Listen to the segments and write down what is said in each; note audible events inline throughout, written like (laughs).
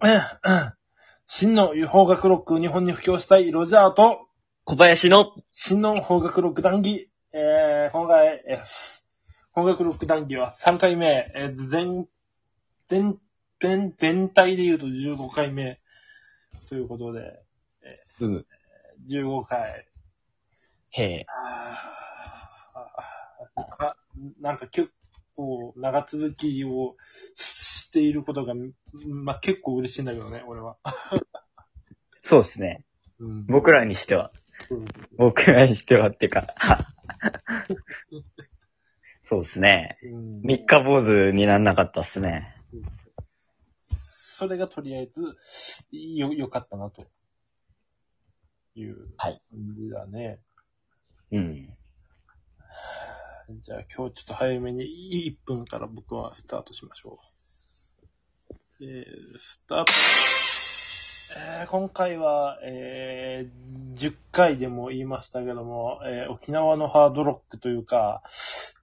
(coughs) 真の邦楽ロックを日本に布教したいロジャーと、小林の、真の邦楽ロック談義。えー、今回、えー、邦楽ロック談義は3回目、えー、全、全、全、全体で言うと15回目ということで、うん。15回。へえ。あーあなんか結構長続きをしていることが、まあ、結構嬉しいんだけどね、俺は。そうですね。うん僕らにしては。うん僕らにしてはってか。(laughs) そうですね。うん三日坊主になんなかったっすね。それがとりあえず、よ、良かったな、というはい感じだね。うん。じゃあ今日ちょっと早めに1分から僕はスタートしましょう。えー、スタート。えー今回は、えー10回でも言いましたけども、えー沖縄のハードロックというか、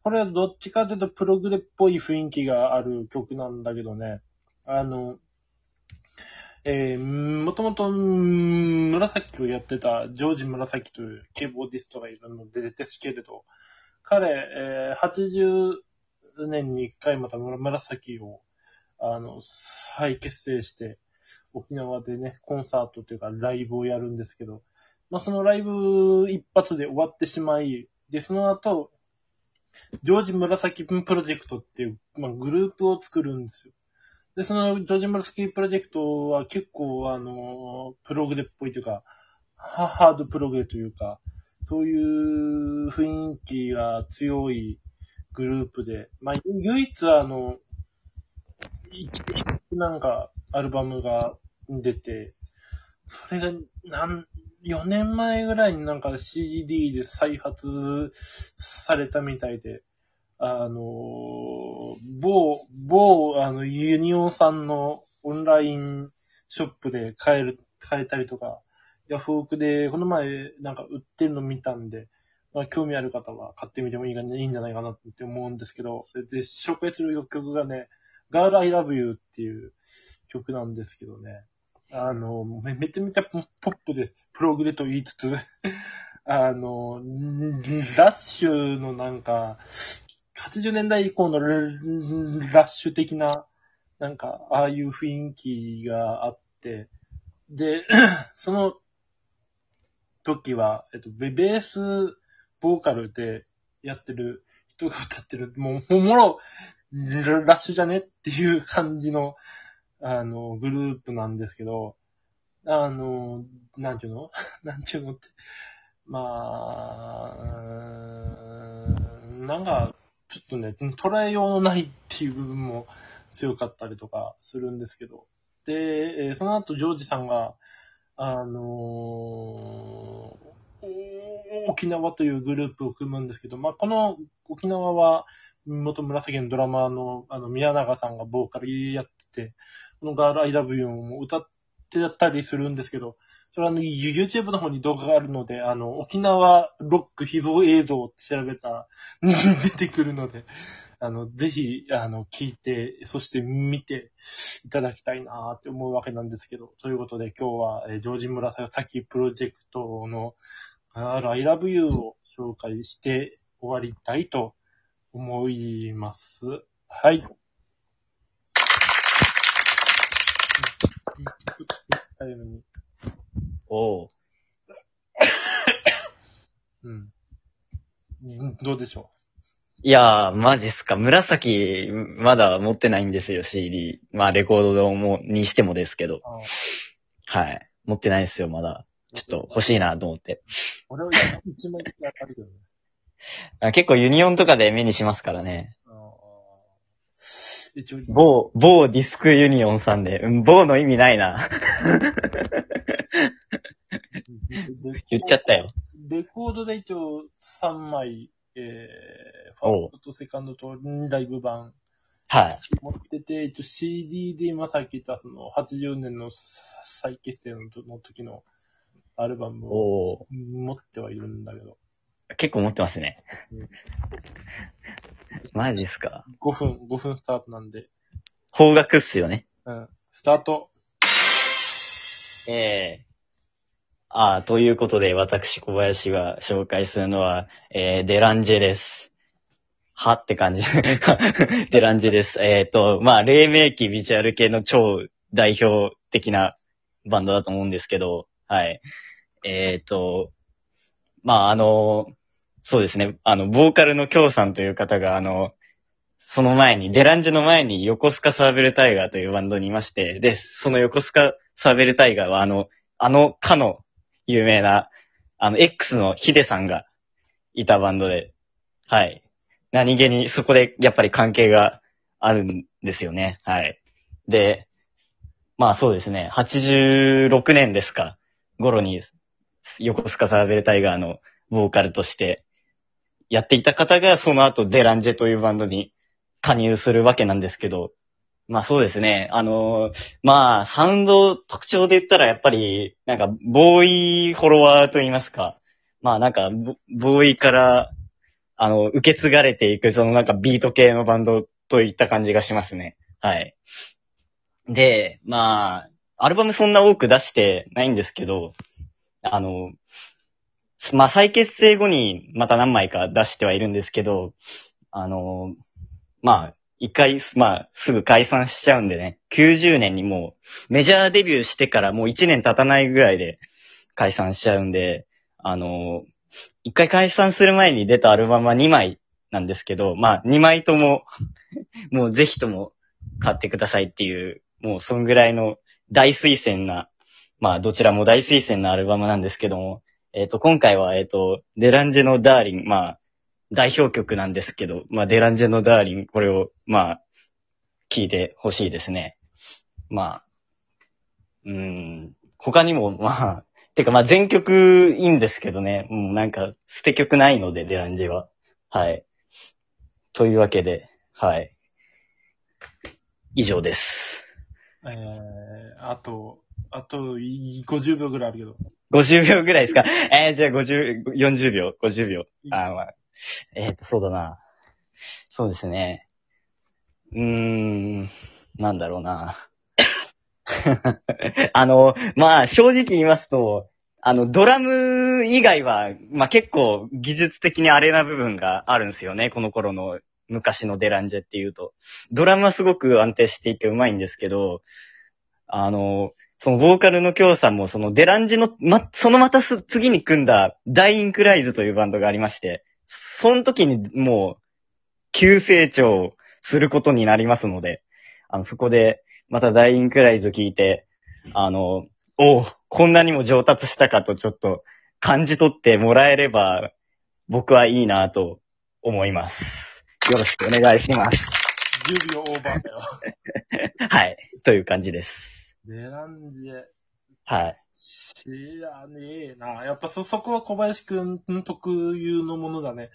これはどっちかというとプログレっぽい雰囲気がある曲なんだけどね、あの、えー、もともと、紫をやってたジョージ紫というキーボーディストがいるのでですけれど、彼、えー80年に1回また紫を、あの、再結成して、沖縄でね、コンサートというかライブをやるんですけど、まあ、そのライブ一発で終わってしまい、で、その後、ジョージ紫プロジェクトっていう、まあ、グループを作るんですよ。で、そのジョージ紫プロジェクトは結構、あの、プログレっぽいというか、ハードプログレというか、そういう雰囲気が強いグループで、まあ、唯一あの、なんか、アルバムが出て、それが、なん、4年前ぐらいになんか CD で再発されたみたいで、あの、某、某、あの、ユニオンさんのオンラインショップで買える、買えたりとか、ヤフオクでこの前なんか売ってるの見たんで、まあ、興味ある方は買ってみてもいいいいんじゃないかなって思うんですけど、で、紹介する曲がね、Girl I Love You っていう曲なんですけどね。あの、めめちゃめちゃポップです。プログレと言いつつ、(laughs) あの、ラッシュのなんか、80年代以降のラッシュ的な、なんか、ああいう雰囲気があって、で、(coughs) その時は、えっと、ベースボーカルでやってる人が歌ってる、もう、もろ、ラッシュじゃね？っていう感じの、あの、グループなんですけど、あの、なんていうの？(laughs) なんていうのって、まあ、なんか、ちょっとね、捉えようのないっていう部分も強かったりとかするんですけど、で、その後、ジョージさんが、あのー沖縄というグループを組むんですけど、まあ、この沖縄は、元紫のドラマの、あの、宮永さんがボーカルやってて、このガール I love you も歌ってやったりするんですけど、それあの、YouTube の方に動画があるので、あの、沖縄ロック秘蔵映像って調べたら (laughs) 出てくるので、あの、ぜひ、あの、聞いて、そして見ていただきたいなって思うわけなんですけど、ということで今日は、えージョージ紫プロジェクトの、ガール I love you を紹介して終わりたいと思います。はい。タイムにおう。うん。うんどうでしょいやー、マジっすか。紫、まだ持ってないんですよ、CD。まあ、レコードも、にしてもですけどはい。持ってないですよ、まだ。ちょっと欲しいなと思って。俺は一枚だけ当たるけどね。あ結構ユニオンとかで目にしますからね。一応、某、某ディスクユニオンさんで。うん、某の意味ないな。言っちゃったよ。レコードで一応3枚、えー、ファーストとセカンドとライブ版はい。持ってて、一応 CD で今さっき言ったその80年の再結成のの時のアルバムをお持ってはいるんだけど、ー結構持ってますねうん。マジっすか？5分、5分スタートなんで、方角っすよね。うん、スタート。ええああ、ということで、私、小林が紹介するのは、えー、デランジェです。はって感じ。(laughs) デランジェです。えっ、と、まあ、黎明期ビジュアル系の超代表的なバンドだと思うんですけど、はい。えっ、と、まあ、あの、そうですね、あの、ボーカルの京さんという方が、あの、その前に、デランジェの前に横須賀サーベルタイガーというバンドにいまして、で、その横須賀サーベルタイガーは、あの、あの、かの有名な、あの、X のヒデさんがいたバンドで、はい。何気にそこでやっぱり関係があるんですよね。はい。で、まあそうですね、86年ですか、頃に、横須賀サーベルタイガーのボーカルとしてやっていた方が、その後デランジェというバンドに加入するわけなんですけど、まあそうですね。あのーまあ、サウンド特徴で言ったらやっぱり、なんか、ボーイフォロワーと言いますか。まあなんか、ボボーイから、あの、受け継がれていく、そのなんかビート系のバンドといった感じがしますね。はい。で、まあ、アルバムそんな多く出してないんですけど、あの、まあ再結成後にまた何枚か出してはいるんですけど、あの、まあ、一回、まあ、すぐ解散しちゃうんでね、90年にもう、メジャーデビューしてからもう1年経たないぐらいで解散しちゃうんで、あの、一回解散する前に出たアルバムは2枚なんですけど、まあ、2枚とも、もうぜひとも買ってくださいっていう、もうそんぐらいの大推薦な、まあ、どちらも大推薦なアルバムなんですけども、えっ、と、今回は、えっ、と、デランジェのダーリン、まあ、代表曲なんですけど、まあ、デランジェのダーリン、これを、まあ、聞いてほしいですね。まあ、うーん、他にも、まあ、てかまあ全曲いいんですけどね、もうなんか捨て曲ないので、デランジェは。はい。というわけで、はい。以上です。えー、あと、あと、い50秒ぐらいあるけど。50秒ぐらいですか？えー、じゃあ50、40秒、50秒。あーまあ、えっ、と、そうだな。そうですね。うーん、なんだろうな。(laughs) あの、まあ、正直言いますと、あの、ドラム以外は、まあ結構技術的にあれな部分があるんですよね。この頃の昔のデランジェっていうと。ドラムはすごく安定していてうまいんですけど、あの、そのボーカルの京さんも、そのデランジの、ま、そのまたす次に組んだダイインクライズというバンドがありまして、その時にもう、急成長することになりますので、あの、そこで、またダイインクライズ聞いて、あの、おうこんなにも上達したかとちょっと感じ取ってもらえれば、僕はいいなと思います。よろしくお願いします。10秒オーバーだよ。(laughs) はい。という感じです。デランジェ、はい。知らねえな。やっぱそ、そこは小林くん特有のものだね。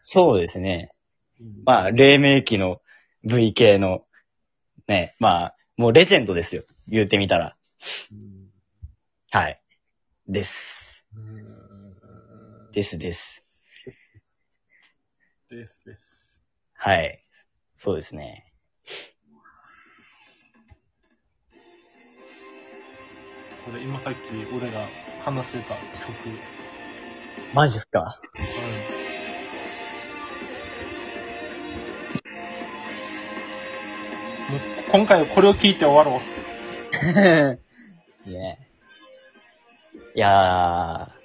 そうですね。うんまあ、黎明期の V 系の、ね、まあ、もうレジェンドですよ。言うてみたら。うんはい。です。うんですです。ですです。はい。そうですね。これ今さっき俺が話してた曲。マジっすか？もう今回はこれを聞いて終わろう。(laughs) ねいやー、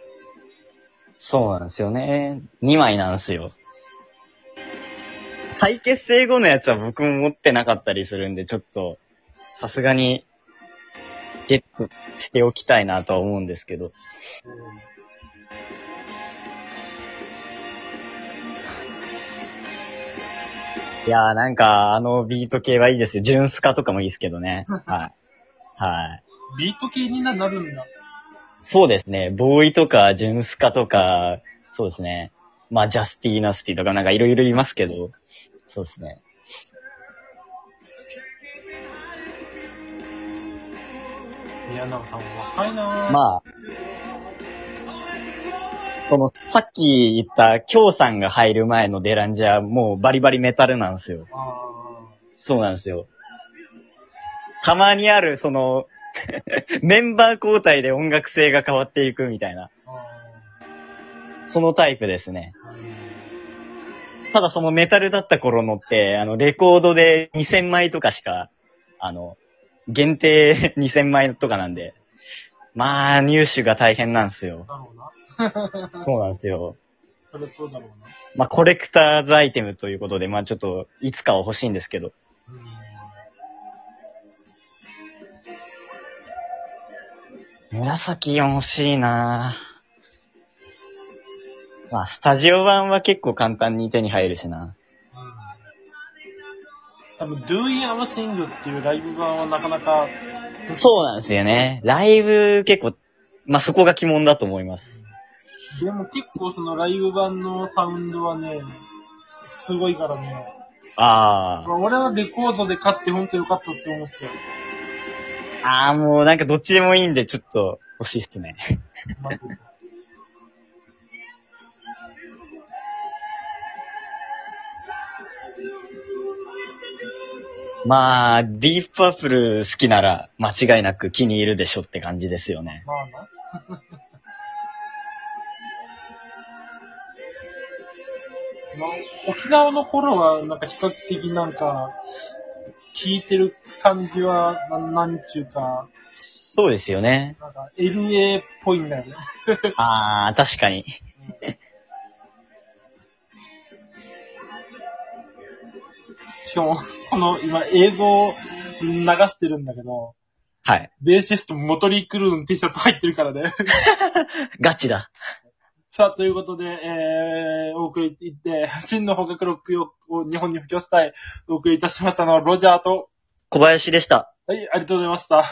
そうなんですよね。2枚なんですよ。再結成後のやつは僕も持ってなかったりするんで、ちょっと、さすがに、ゲットしておきたいなとは思うんですけど。いやーなんか、あのビート系はいいですよ。ジュンスカとかもいいですけどね。(laughs) はい。はい。ビート系になるんだ。そうですね。 BOØWY とか、ジュンスカとか、そうですね。まあ、 JUSTY-NASTY とかなんかいろいろいますけど、そうですね。宮永さん若いなぁ。まあ、その、さっき言った、京さんが入る前のデランジャー、もうバリバリメタルなんですよ。あそうなんですよ。たまにある、その、(laughs) メンバー交代で音楽性が変わっていくみたいな、そのタイプですね。ただそのメタルだった頃のって、あの、レコードで2000枚とかしか、あの、限定 (laughs) 2000枚とかなんで、まあ、入手が大変なんですよ。だろうな。そうなんですよ。それそうだろうな。まあ、コレクターズアイテムということで、まあ、ちょっと、いつかは欲しいんですけど。うん紫4欲しいなまあ、スタジオ版は結構簡単に手に入るしな。多分、Doing Everything っていうライブ版はなかなか、そうなんですよね。ライブ結構、まあ、そこが鬼門だと思います。でも結構そのライブ版のサウンドはね、すごいからね。あまあ俺はレコードで買って本当によかったって思って。あ。ああ、もうなんかどっちでもいいんで、ちょっと欲しいっすね。まあまあ、ディープパープル好きなら間違いなく気に入るでしょって感じですよね。まあな。(laughs) まあ、沖縄の頃は、なんか比較的なんか、聞いてる感じは、ななんちゅうか、そうですよね。なんか LA っぽいんだよね。ああ、確かに。しかも、この今映像を流してるんだけど、はい。ベーシストモトリークルーの T シャツ入ってるからね。(laughs) ガチだ。さあ、ということで、えー、お送りいって、真の捕獲ロックを日本に布教したい、お送りいたしましたのはロジャーと、小林でした。はい、ありがとうございました。